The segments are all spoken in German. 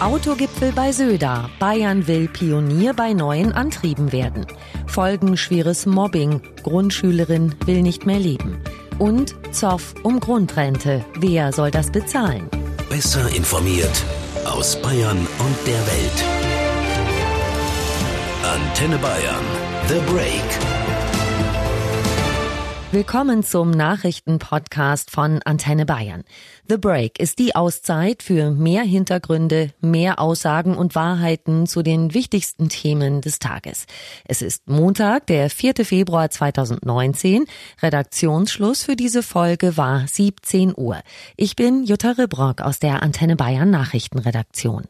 Autogipfel bei Söder. Bayern will Pionier bei neuen Antrieben werden. Folgen schweres Mobbing. Grundschülerin will nicht mehr leben. Und Zoff um Grundrente. Wer soll das bezahlen? Besser informiert aus Bayern und der Welt. Antenne Bayern. The Break. Willkommen zum Nachrichtenpodcast von Antenne Bayern. The Break ist die Auszeit für mehr Hintergründe, mehr Aussagen und Wahrheiten zu den wichtigsten Themen des Tages. Es ist Montag, der 4. Februar 2019. Redaktionsschluss für diese Folge war 17 Uhr. Ich bin Jutta Ribrock aus der Antenne Bayern Nachrichtenredaktion.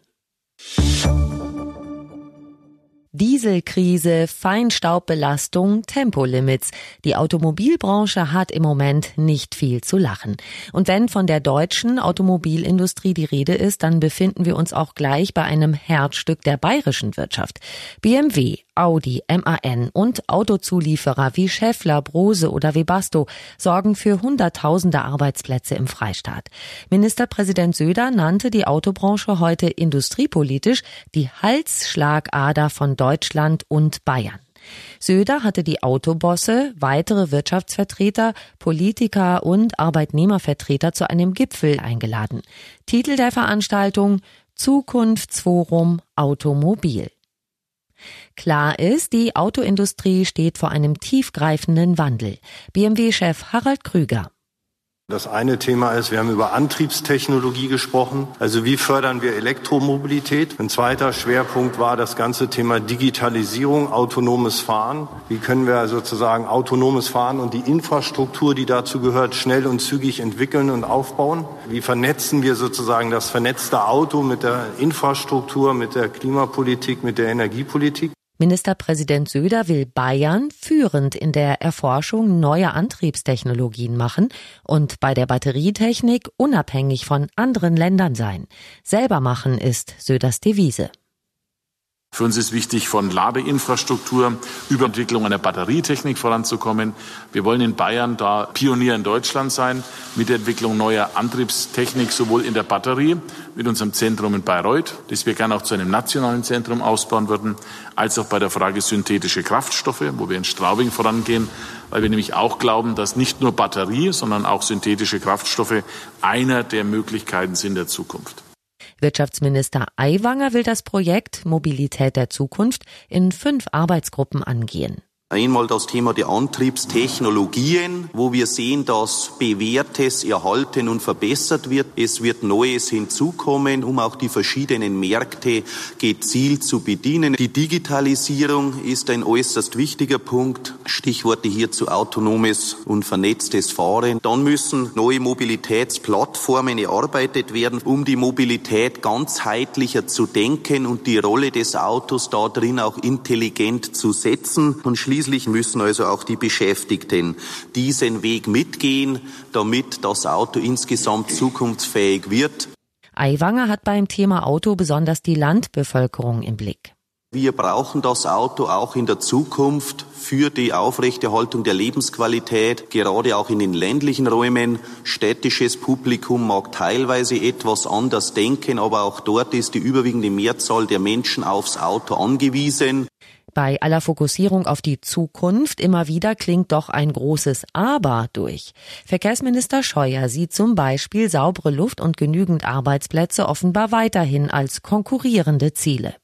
Dieselkrise, Feinstaubbelastung, Tempolimits. Die Automobilbranche hat im Moment nicht viel zu lachen. Und wenn von der deutschen Automobilindustrie die Rede ist, dann befinden wir uns auch gleich bei einem Herzstück der bayerischen Wirtschaft. BMW, Audi, MAN und Autozulieferer wie Scheffler, Brose oder Webasto sorgen für Hunderttausende Arbeitsplätze im Freistaat. Ministerpräsident Söder nannte die Autobranche heute industriepolitisch die Halsschlagader von Deutschland und Bayern. Söder hatte die Autobosse, weitere Wirtschaftsvertreter, Politiker und Arbeitnehmervertreter zu einem Gipfel eingeladen. Titel der Veranstaltung Zukunftsforum Automobil. Klar ist, die Autoindustrie steht vor einem tiefgreifenden Wandel. BMW-Chef Harald Krüger. Das eine Thema ist, wir haben über Antriebstechnologie gesprochen. Also wie fördern wir Elektromobilität? Ein zweiter Schwerpunkt war das ganze Thema Digitalisierung, autonomes Fahren. Wie können wir sozusagen autonomes Fahren und die Infrastruktur, die dazu gehört, schnell und zügig entwickeln und aufbauen? Wie vernetzen wir sozusagen das vernetzte Auto mit der Infrastruktur, mit der Klimapolitik, mit der Energiepolitik? Ministerpräsident Söder will Bayern führend in der Erforschung neuer Antriebstechnologien machen und bei der Batterietechnik unabhängig von anderen Ländern sein. Selber machen ist Söders Devise. Für uns ist wichtig, von Ladeinfrastruktur über Entwicklung einer Batterietechnik voranzukommen. Wir wollen in Bayern da Pionier in Deutschland sein mit der Entwicklung neuer Antriebstechnik, sowohl in der Batterie mit unserem Zentrum in Bayreuth, das wir gerne auch zu einem nationalen Zentrum ausbauen würden, als auch bei der Frage synthetische Kraftstoffe, wo wir in Straubing vorangehen, weil wir nämlich auch glauben, dass nicht nur Batterie, sondern auch synthetische Kraftstoffe einer der Möglichkeiten sind der Zukunft. Wirtschaftsminister Aiwanger will das Projekt Mobilität der Zukunft in fünf Arbeitsgruppen angehen. Einmal das Thema der Antriebstechnologien, wo wir sehen, dass Bewährtes erhalten und verbessert wird. Es wird Neues hinzukommen, um auch die verschiedenen Märkte gezielt zu bedienen. Die Digitalisierung ist ein äußerst wichtiger Punkt. Stichworte hierzu autonomes und vernetztes Fahren. Dann müssen neue Mobilitätsplattformen erarbeitet werden, um die Mobilität ganzheitlicher zu denken und die Rolle des Autos da drin auch intelligent zu setzen. Und Schließlich müssen also auch die Beschäftigten diesen Weg mitgehen, damit das Auto insgesamt zukunftsfähig wird. Aiwanger hat beim Thema Auto besonders die Landbevölkerung im Blick. Wir brauchen das Auto auch in der Zukunft für die Aufrechterhaltung der Lebensqualität, gerade auch in den ländlichen Räumen. Städtisches Publikum mag teilweise etwas anders denken, aber auch dort ist die überwiegende Mehrzahl der Menschen aufs Auto angewiesen. Bei aller Fokussierung auf die Zukunft immer wieder klingt doch ein großes Aber durch. Verkehrsminister Scheuer sieht zum Beispiel saubere Luft und genügend Arbeitsplätze offenbar weiterhin als konkurrierende Ziele.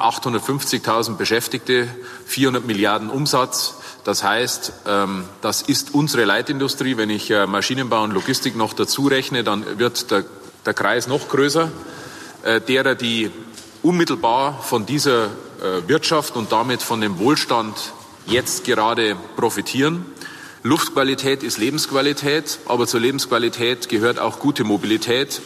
850.000 Beschäftigte, 400 Milliarden Umsatz. Das heißt, ähm, das ist unsere Leitindustrie. Wenn ich äh, Maschinenbau und Logistik noch dazu rechne, dann wird der, der Kreis noch größer. Äh, derer, die unmittelbar von dieser Wirtschaft und damit von dem Wohlstand jetzt gerade profitieren. Luftqualität ist Lebensqualität, aber zur Lebensqualität gehört auch gute Mobilität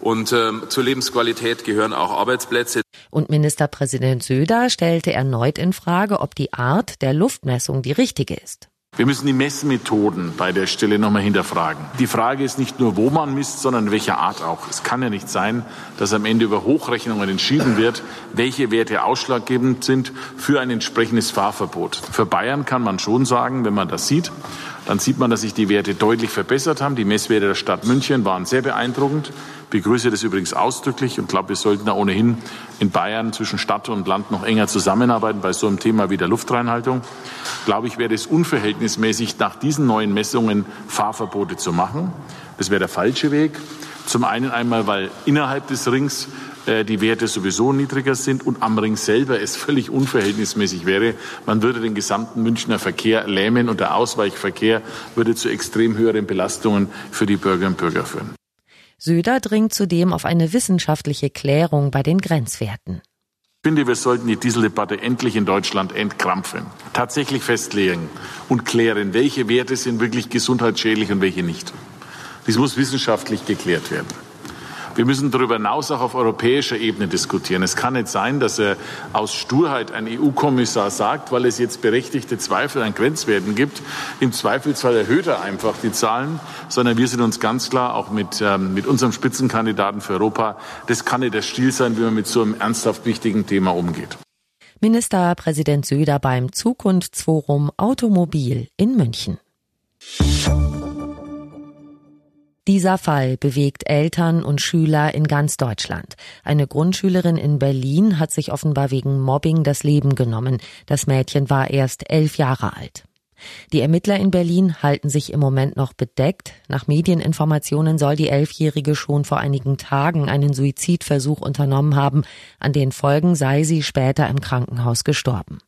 und äh, zur Lebensqualität gehören auch Arbeitsplätze. Und Ministerpräsident Söder stellte erneut in Frage, ob die Art der Luftmessung die richtige ist. Wir müssen die Messmethoden bei der Stelle nochmal hinterfragen. Die Frage ist nicht nur, wo man misst, sondern welcher Art auch. Es kann ja nicht sein, dass am Ende über Hochrechnungen entschieden wird, welche Werte ausschlaggebend sind für ein entsprechendes Fahrverbot. Für Bayern kann man schon sagen, wenn man das sieht, dann sieht man, dass sich die Werte deutlich verbessert haben. Die Messwerte der Stadt München waren sehr beeindruckend. Ich begrüße das übrigens ausdrücklich und glaube, wir sollten da ohnehin in Bayern zwischen Stadt und Land noch enger zusammenarbeiten bei so einem Thema wie der Luftreinhaltung. Glaube ich, wäre es unverhältnismäßig, nach diesen neuen Messungen Fahrverbote zu machen. Das wäre der falsche Weg. Zum einen einmal, weil innerhalb des Rings die Werte sowieso niedriger sind und am Ring selber es völlig unverhältnismäßig wäre. Man würde den gesamten Münchner Verkehr lähmen und der Ausweichverkehr würde zu extrem höheren Belastungen für die Bürgerinnen und Bürger führen. Söder dringt zudem auf eine wissenschaftliche Klärung bei den Grenzwerten. Ich finde, wir sollten die Dieseldebatte endlich in Deutschland entkrampfen, tatsächlich festlegen und klären, welche Werte sind wirklich gesundheitsschädlich und welche nicht. Dies muss wissenschaftlich geklärt werden. Wir müssen darüber hinaus auch auf europäischer Ebene diskutieren. Es kann nicht sein, dass er aus Sturheit ein EU-Kommissar sagt, weil es jetzt berechtigte Zweifel an Grenzwerten gibt. Im Zweifelsfall erhöht er einfach die Zahlen, sondern wir sind uns ganz klar auch mit, ähm, mit unserem Spitzenkandidaten für Europa. Das kann nicht der Stil sein, wie man mit so einem ernsthaft wichtigen Thema umgeht. Ministerpräsident Söder beim Zukunftsforum Automobil in München. Dieser Fall bewegt Eltern und Schüler in ganz Deutschland. Eine Grundschülerin in Berlin hat sich offenbar wegen Mobbing das Leben genommen. Das Mädchen war erst elf Jahre alt. Die Ermittler in Berlin halten sich im Moment noch bedeckt. Nach Medieninformationen soll die Elfjährige schon vor einigen Tagen einen Suizidversuch unternommen haben. An den Folgen sei sie später im Krankenhaus gestorben.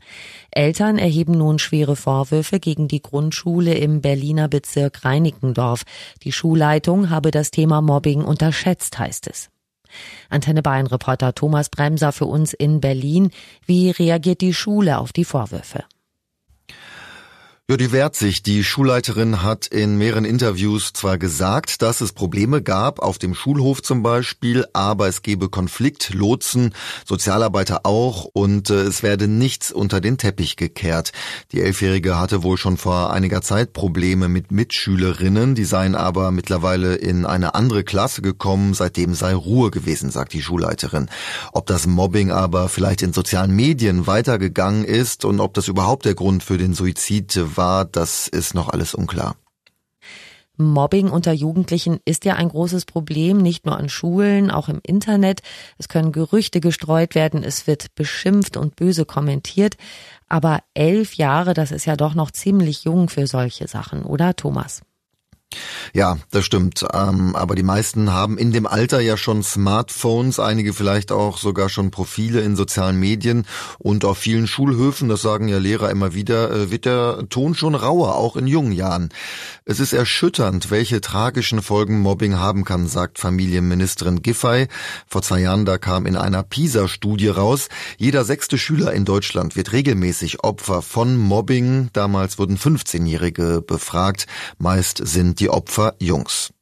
Eltern erheben nun schwere Vorwürfe gegen die Grundschule im Berliner Bezirk Reinickendorf. Die Schulleitung habe das Thema Mobbing unterschätzt, heißt es. Antenne Bayern Reporter Thomas Bremser für uns in Berlin. Wie reagiert die Schule auf die Vorwürfe? Ja, die wehrt sich. Die Schulleiterin hat in mehreren Interviews zwar gesagt, dass es Probleme gab, auf dem Schulhof zum Beispiel, aber es gebe Konflikt, Lotsen, Sozialarbeiter auch und äh, es werde nichts unter den Teppich gekehrt. Die Elfjährige hatte wohl schon vor einiger Zeit Probleme mit Mitschülerinnen, die seien aber mittlerweile in eine andere Klasse gekommen, seitdem sei Ruhe gewesen, sagt die Schulleiterin. Ob das Mobbing aber vielleicht in sozialen Medien weitergegangen ist und ob das überhaupt der Grund für den Suizid war, das ist noch alles unklar. Mobbing unter Jugendlichen ist ja ein großes Problem, nicht nur an Schulen, auch im Internet. Es können Gerüchte gestreut werden, es wird beschimpft und böse kommentiert. Aber elf Jahre, das ist ja doch noch ziemlich jung für solche Sachen, oder Thomas? Ja, das stimmt. Ähm, aber die meisten haben in dem Alter ja schon Smartphones, einige vielleicht auch sogar schon Profile in sozialen Medien und auf vielen Schulhöfen, das sagen ja Lehrer immer wieder, äh, wird der Ton schon rauer, auch in jungen Jahren. Es ist erschütternd, welche tragischen Folgen Mobbing haben kann, sagt Familienministerin Giffey. Vor zwei Jahren, da kam in einer PISA-Studie raus, jeder sechste Schüler in Deutschland wird regelmäßig Opfer von Mobbing. Damals wurden 15-Jährige befragt. Meist sind die Opfer Jungs.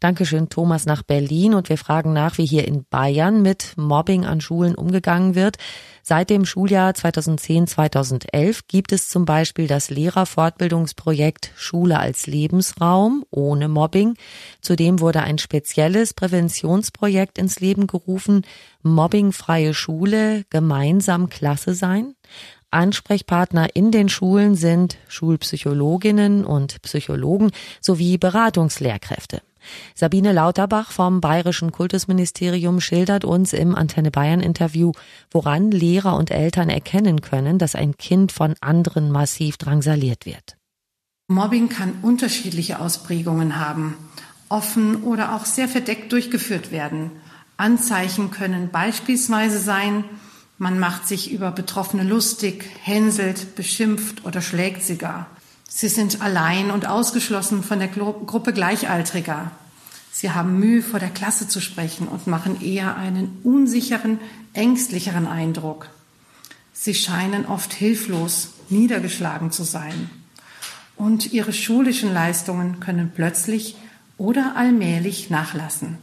Dankeschön, Thomas, nach Berlin. Und wir fragen nach, wie hier in Bayern mit Mobbing an Schulen umgegangen wird. Seit dem Schuljahr 2010-2011 gibt es zum Beispiel das Lehrerfortbildungsprojekt Schule als Lebensraum ohne Mobbing. Zudem wurde ein spezielles Präventionsprojekt ins Leben gerufen, Mobbingfreie Schule, gemeinsam Klasse sein. Ansprechpartner in den Schulen sind Schulpsychologinnen und Psychologen sowie Beratungslehrkräfte. Sabine Lauterbach vom Bayerischen Kultusministerium schildert uns im Antenne Bayern Interview, woran Lehrer und Eltern erkennen können, dass ein Kind von anderen massiv drangsaliert wird. Mobbing kann unterschiedliche Ausprägungen haben, offen oder auch sehr verdeckt durchgeführt werden. Anzeichen können beispielsweise sein, man macht sich über Betroffene lustig, hänselt, beschimpft oder schlägt sie gar. Sie sind allein und ausgeschlossen von der Gruppe Gleichaltriger. Sie haben Mühe, vor der Klasse zu sprechen und machen eher einen unsicheren, ängstlicheren Eindruck. Sie scheinen oft hilflos, niedergeschlagen zu sein. Und ihre schulischen Leistungen können plötzlich oder allmählich nachlassen.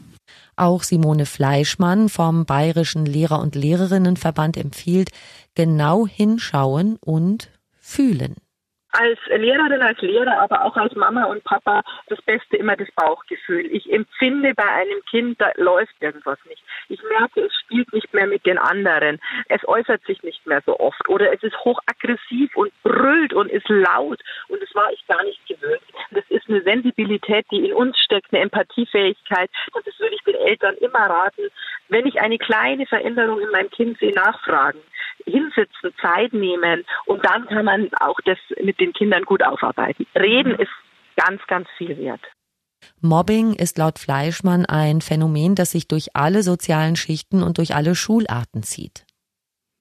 Auch Simone Fleischmann vom Bayerischen Lehrer- und Lehrerinnenverband empfiehlt, genau hinschauen und fühlen. Als Lehrerin, als Lehrer, aber auch als Mama und Papa das Beste immer das Bauchgefühl. Ich empfinde bei einem Kind, da läuft irgendwas nicht. Ich merke, es spielt nicht mehr mit den anderen. Es äußert sich nicht mehr so oft oder es ist hochaggressiv und brüllt und ist laut und das war ich gar nicht gewöhnt. Das ist eine Sensibilität, die in uns steckt, eine Empathiefähigkeit und das würde ich den Eltern immer raten. Wenn ich eine kleine Veränderung in meinem Kind sehe, nachfragen hinsitzen, Zeit nehmen und dann kann man auch das mit den Kindern gut aufarbeiten. Reden ist ganz, ganz viel wert. Mobbing ist laut Fleischmann ein Phänomen, das sich durch alle sozialen Schichten und durch alle Schularten zieht.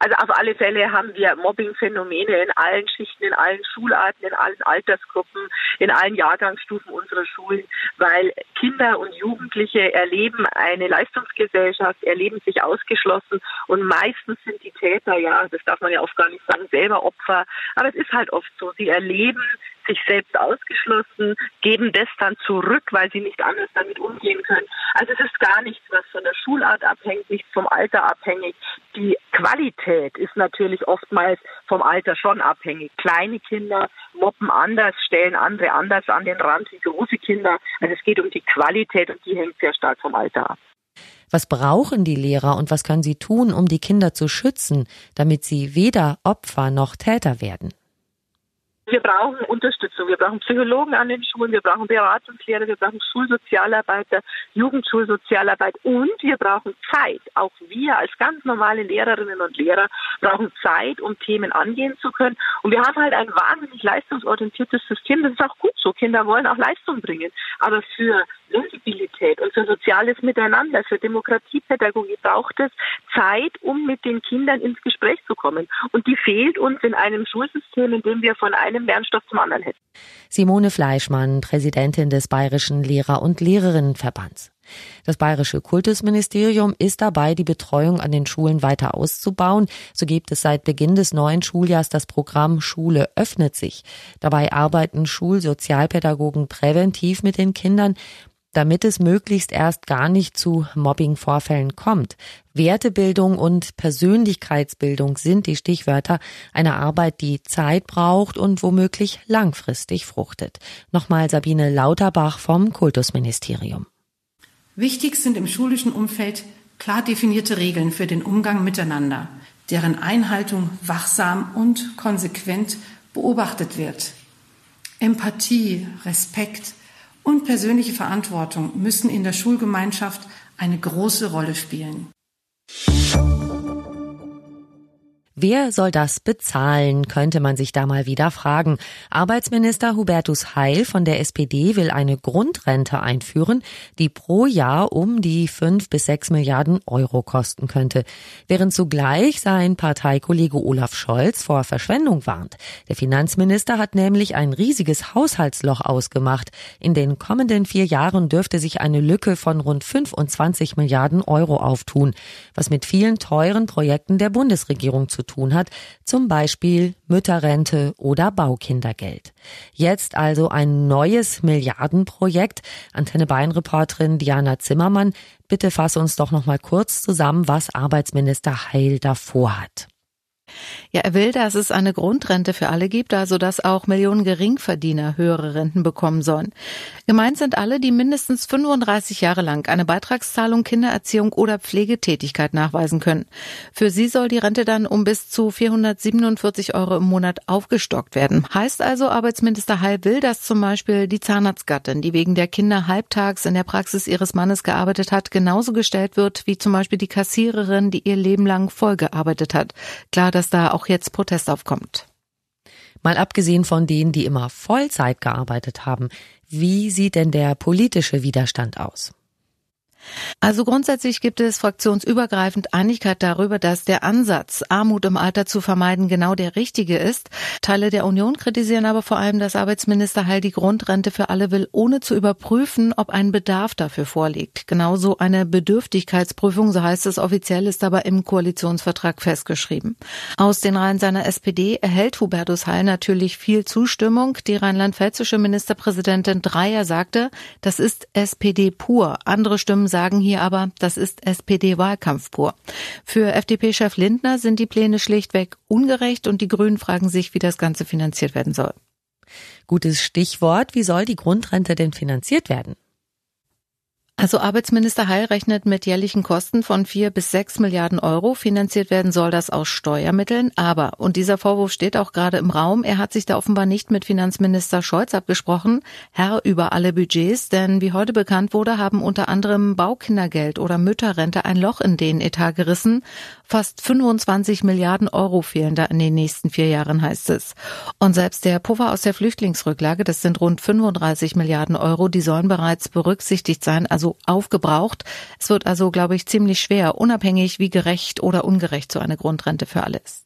Also auf alle Fälle haben wir Mobbing-Phänomene in allen Schichten, in allen Schularten, in allen Altersgruppen, in allen Jahrgangsstufen unserer Schulen, weil Kinder und Jugendliche erleben eine Leistungsgesellschaft, erleben sich ausgeschlossen und meistens sind die Täter, ja, das darf man ja oft gar nicht sagen, selber Opfer, aber es ist halt oft so, sie erleben sich selbst ausgeschlossen, geben das dann zurück, weil sie nicht anders damit umgehen können. Also es ist gar nichts, was von der Schulart abhängt, nichts vom Alter abhängig. Die Qualität ist natürlich oftmals vom Alter schon abhängig. Kleine Kinder mobben anders, stellen andere anders an den Rand wie große Kinder. Also es geht um die Qualität und die hängt sehr stark vom Alter ab. Was brauchen die Lehrer und was können sie tun, um die Kinder zu schützen, damit sie weder Opfer noch Täter werden? Wir brauchen Unterstützung. Wir brauchen Psychologen an den Schulen, wir brauchen Beratungslehrer, wir brauchen Schulsozialarbeiter, Jugendschulsozialarbeit und wir brauchen Zeit. Auch wir als ganz normale Lehrerinnen und Lehrer brauchen Zeit, um Themen angehen zu können. Und wir haben halt ein wahnsinnig leistungsorientiertes System. Das ist auch gut so. Kinder wollen auch Leistung bringen. Aber für Sensibilität und soziales Miteinander, für Demokratiepädagogik braucht es Zeit, um mit den Kindern ins Gespräch zu kommen. Und die fehlt uns in einem Schulsystem, in dem wir von einem Lernstoff zum anderen hätten. Simone Fleischmann, Präsidentin des Bayerischen Lehrer- und Lehrerinnenverbands. Das bayerische Kultusministerium ist dabei, die Betreuung an den Schulen weiter auszubauen. So gibt es seit Beginn des neuen Schuljahrs das Programm Schule öffnet sich. Dabei arbeiten Schulsozialpädagogen präventiv mit den Kindern damit es möglichst erst gar nicht zu Mobbing-Vorfällen kommt. Wertebildung und Persönlichkeitsbildung sind die Stichwörter einer Arbeit, die Zeit braucht und womöglich langfristig fruchtet. Nochmal Sabine Lauterbach vom Kultusministerium. Wichtig sind im schulischen Umfeld klar definierte Regeln für den Umgang miteinander, deren Einhaltung wachsam und konsequent beobachtet wird. Empathie, Respekt, und persönliche Verantwortung müssen in der Schulgemeinschaft eine große Rolle spielen. Wer soll das bezahlen, könnte man sich da mal wieder fragen. Arbeitsminister Hubertus Heil von der SPD will eine Grundrente einführen, die pro Jahr um die fünf bis sechs Milliarden Euro kosten könnte. Während zugleich sein Parteikollege Olaf Scholz vor Verschwendung warnt. Der Finanzminister hat nämlich ein riesiges Haushaltsloch ausgemacht. In den kommenden vier Jahren dürfte sich eine Lücke von rund 25 Milliarden Euro auftun, was mit vielen teuren Projekten der Bundesregierung zu tun hat, zum Beispiel Mütterrente oder Baukindergeld. Jetzt also ein neues Milliardenprojekt. Antenne Bayern Reporterin Diana Zimmermann, bitte fass uns doch noch mal kurz zusammen, was Arbeitsminister Heil davor hat. Ja, er will, dass es eine Grundrente für alle gibt, also dass auch Millionen Geringverdiener höhere Renten bekommen sollen. Gemeint sind alle, die mindestens 35 Jahre lang eine Beitragszahlung, Kindererziehung oder Pflegetätigkeit nachweisen können. Für sie soll die Rente dann um bis zu 447 Euro im Monat aufgestockt werden. Heißt also, Arbeitsminister Heil will, dass zum Beispiel die Zahnarztgattin, die wegen der Kinder halbtags in der Praxis ihres Mannes gearbeitet hat, genauso gestellt wird wie zum Beispiel die Kassiererin, die ihr Leben lang voll gearbeitet hat. Klar, dass da auch jetzt Protest aufkommt. Mal abgesehen von denen, die immer Vollzeit gearbeitet haben, wie sieht denn der politische Widerstand aus? Also grundsätzlich gibt es fraktionsübergreifend Einigkeit darüber, dass der Ansatz, Armut im Alter zu vermeiden, genau der richtige ist. Teile der Union kritisieren aber vor allem, dass Arbeitsminister Heil die Grundrente für alle will, ohne zu überprüfen, ob ein Bedarf dafür vorliegt. Genauso eine Bedürftigkeitsprüfung, so heißt es offiziell, ist aber im Koalitionsvertrag festgeschrieben. Aus den Reihen seiner SPD erhält Hubertus Heil natürlich viel Zustimmung. Die rheinland-pfälzische Ministerpräsidentin Dreier sagte, das ist SPD pur. Andere Stimmen sagen hier aber, das ist SPD-Wahlkampf pur. Für FDP-Chef Lindner sind die Pläne schlichtweg ungerecht und die Grünen fragen sich, wie das Ganze finanziert werden soll. Gutes Stichwort, wie soll die Grundrente denn finanziert werden? Also Arbeitsminister Heil rechnet mit jährlichen Kosten von vier bis sechs Milliarden Euro. Finanziert werden soll das aus Steuermitteln. Aber, und dieser Vorwurf steht auch gerade im Raum, er hat sich da offenbar nicht mit Finanzminister Scholz abgesprochen, Herr über alle Budgets, denn wie heute bekannt wurde, haben unter anderem Baukindergeld oder Mütterrente ein Loch in den Etat gerissen. Fast 25 Milliarden Euro fehlen da in den nächsten vier Jahren, heißt es. Und selbst der Puffer aus der Flüchtlingsrücklage, das sind rund 35 Milliarden Euro, die sollen bereits berücksichtigt sein, also also aufgebraucht. Es wird also, glaube ich, ziemlich schwer, unabhängig wie gerecht oder ungerecht so eine Grundrente für alle ist.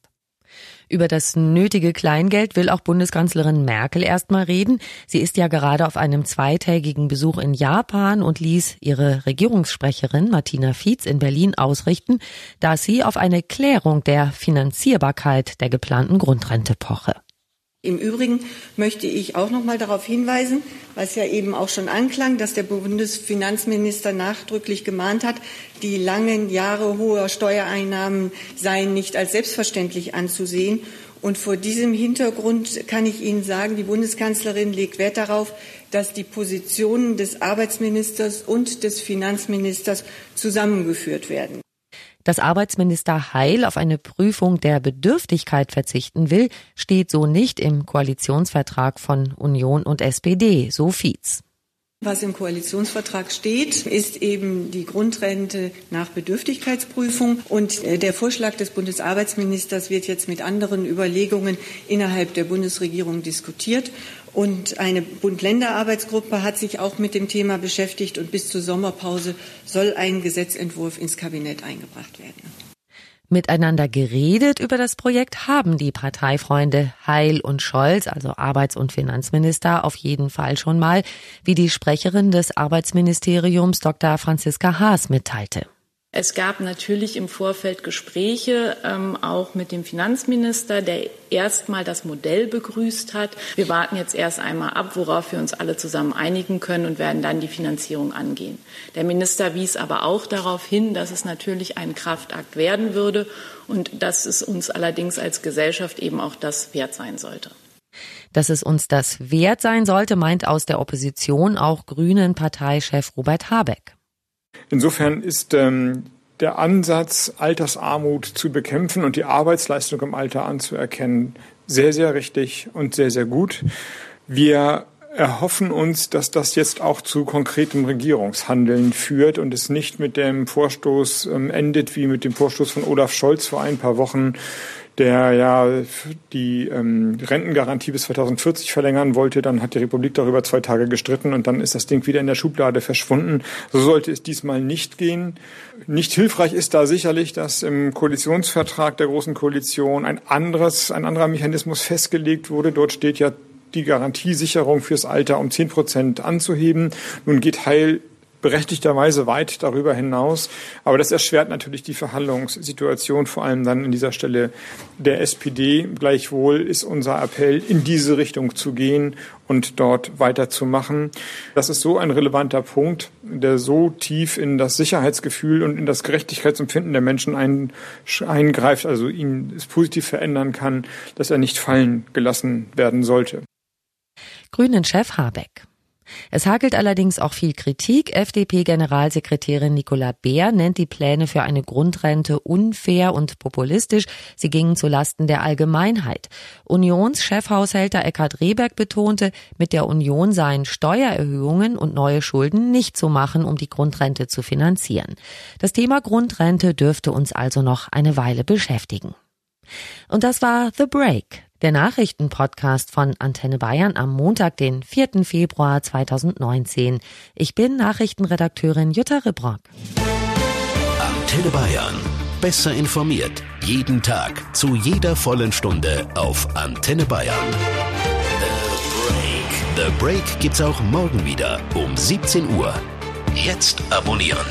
Über das nötige Kleingeld will auch Bundeskanzlerin Merkel erstmal reden. Sie ist ja gerade auf einem zweitägigen Besuch in Japan und ließ ihre Regierungssprecherin Martina Fietz in Berlin ausrichten, dass sie auf eine Klärung der Finanzierbarkeit der geplanten Grundrente poche. Im Übrigen möchte ich auch noch mal darauf hinweisen, was ja eben auch schon anklang, dass der Bundesfinanzminister nachdrücklich gemahnt hat, die langen Jahre hoher Steuereinnahmen seien nicht als selbstverständlich anzusehen. Und vor diesem Hintergrund kann ich Ihnen sagen, die Bundeskanzlerin legt Wert darauf, dass die Positionen des Arbeitsministers und des Finanzministers zusammengeführt werden. Dass Arbeitsminister Heil auf eine Prüfung der Bedürftigkeit verzichten will, steht so nicht im Koalitionsvertrag von Union und SPD, so Fietz. Was im Koalitionsvertrag steht, ist eben die Grundrente nach Bedürftigkeitsprüfung. Und äh, der Vorschlag des Bundesarbeitsministers wird jetzt mit anderen Überlegungen innerhalb der Bundesregierung diskutiert. Und eine Bund-Länder-Arbeitsgruppe hat sich auch mit dem Thema beschäftigt. Und bis zur Sommerpause soll ein Gesetzentwurf ins Kabinett eingebracht werden. Miteinander geredet über das Projekt haben die Parteifreunde Heil und Scholz, also Arbeits- und Finanzminister, auf jeden Fall schon mal, wie die Sprecherin des Arbeitsministeriums Dr. Franziska Haas mitteilte. Es gab natürlich im Vorfeld Gespräche, ähm, auch mit dem Finanzminister, der erstmal das Modell begrüßt hat. Wir warten jetzt erst einmal ab, worauf wir uns alle zusammen einigen können und werden dann die Finanzierung angehen. Der Minister wies aber auch darauf hin, dass es natürlich ein Kraftakt werden würde und dass es uns allerdings als Gesellschaft eben auch das wert sein sollte. Dass es uns das wert sein sollte, meint aus der Opposition auch Grünen Parteichef Robert Habeck. Insofern ist ähm, der Ansatz, Altersarmut zu bekämpfen und die Arbeitsleistung im Alter anzuerkennen, sehr, sehr richtig und sehr, sehr gut. Wir erhoffen uns, dass das jetzt auch zu konkretem Regierungshandeln führt und es nicht mit dem Vorstoß ähm, endet wie mit dem Vorstoß von Olaf Scholz vor ein paar Wochen, der ja die ähm, Rentengarantie bis 2040 verlängern wollte. Dann hat die Republik darüber zwei Tage gestritten und dann ist das Ding wieder in der Schublade verschwunden. So sollte es diesmal nicht gehen. Nicht hilfreich ist da sicherlich, dass im Koalitionsvertrag der Großen Koalition ein anderes, ein anderer Mechanismus festgelegt wurde. Dort steht ja die Garantiesicherung fürs Alter um 10 Prozent anzuheben. Nun geht Heil berechtigterweise weit darüber hinaus. Aber das erschwert natürlich die Verhandlungssituation, vor allem dann in dieser Stelle der SPD. Gleichwohl ist unser Appell, in diese Richtung zu gehen und dort weiterzumachen. Das ist so ein relevanter Punkt, der so tief in das Sicherheitsgefühl und in das Gerechtigkeitsempfinden der Menschen ein, eingreift, also ihn es positiv verändern kann, dass er nicht fallen gelassen werden sollte. Grünen-Chef Habeck. Es hagelt allerdings auch viel Kritik. FDP-Generalsekretärin Nicola Beer nennt die Pläne für eine Grundrente unfair und populistisch. Sie gingen zu Lasten der Allgemeinheit. Unionschefhaushälter Eckhard Rehberg betonte, mit der Union seien Steuererhöhungen und neue Schulden nicht zu machen, um die Grundrente zu finanzieren. Das Thema Grundrente dürfte uns also noch eine Weile beschäftigen. Und das war The Break, der Nachrichtenpodcast von Antenne Bayern am Montag, den 4. Februar 2019. Ich bin Nachrichtenredakteurin Jutta Ribrock. Antenne Bayern. Besser informiert. Jeden Tag. Zu jeder vollen Stunde auf Antenne Bayern. The Break. The Break gibt's auch morgen wieder um 17 Uhr. Jetzt abonnieren.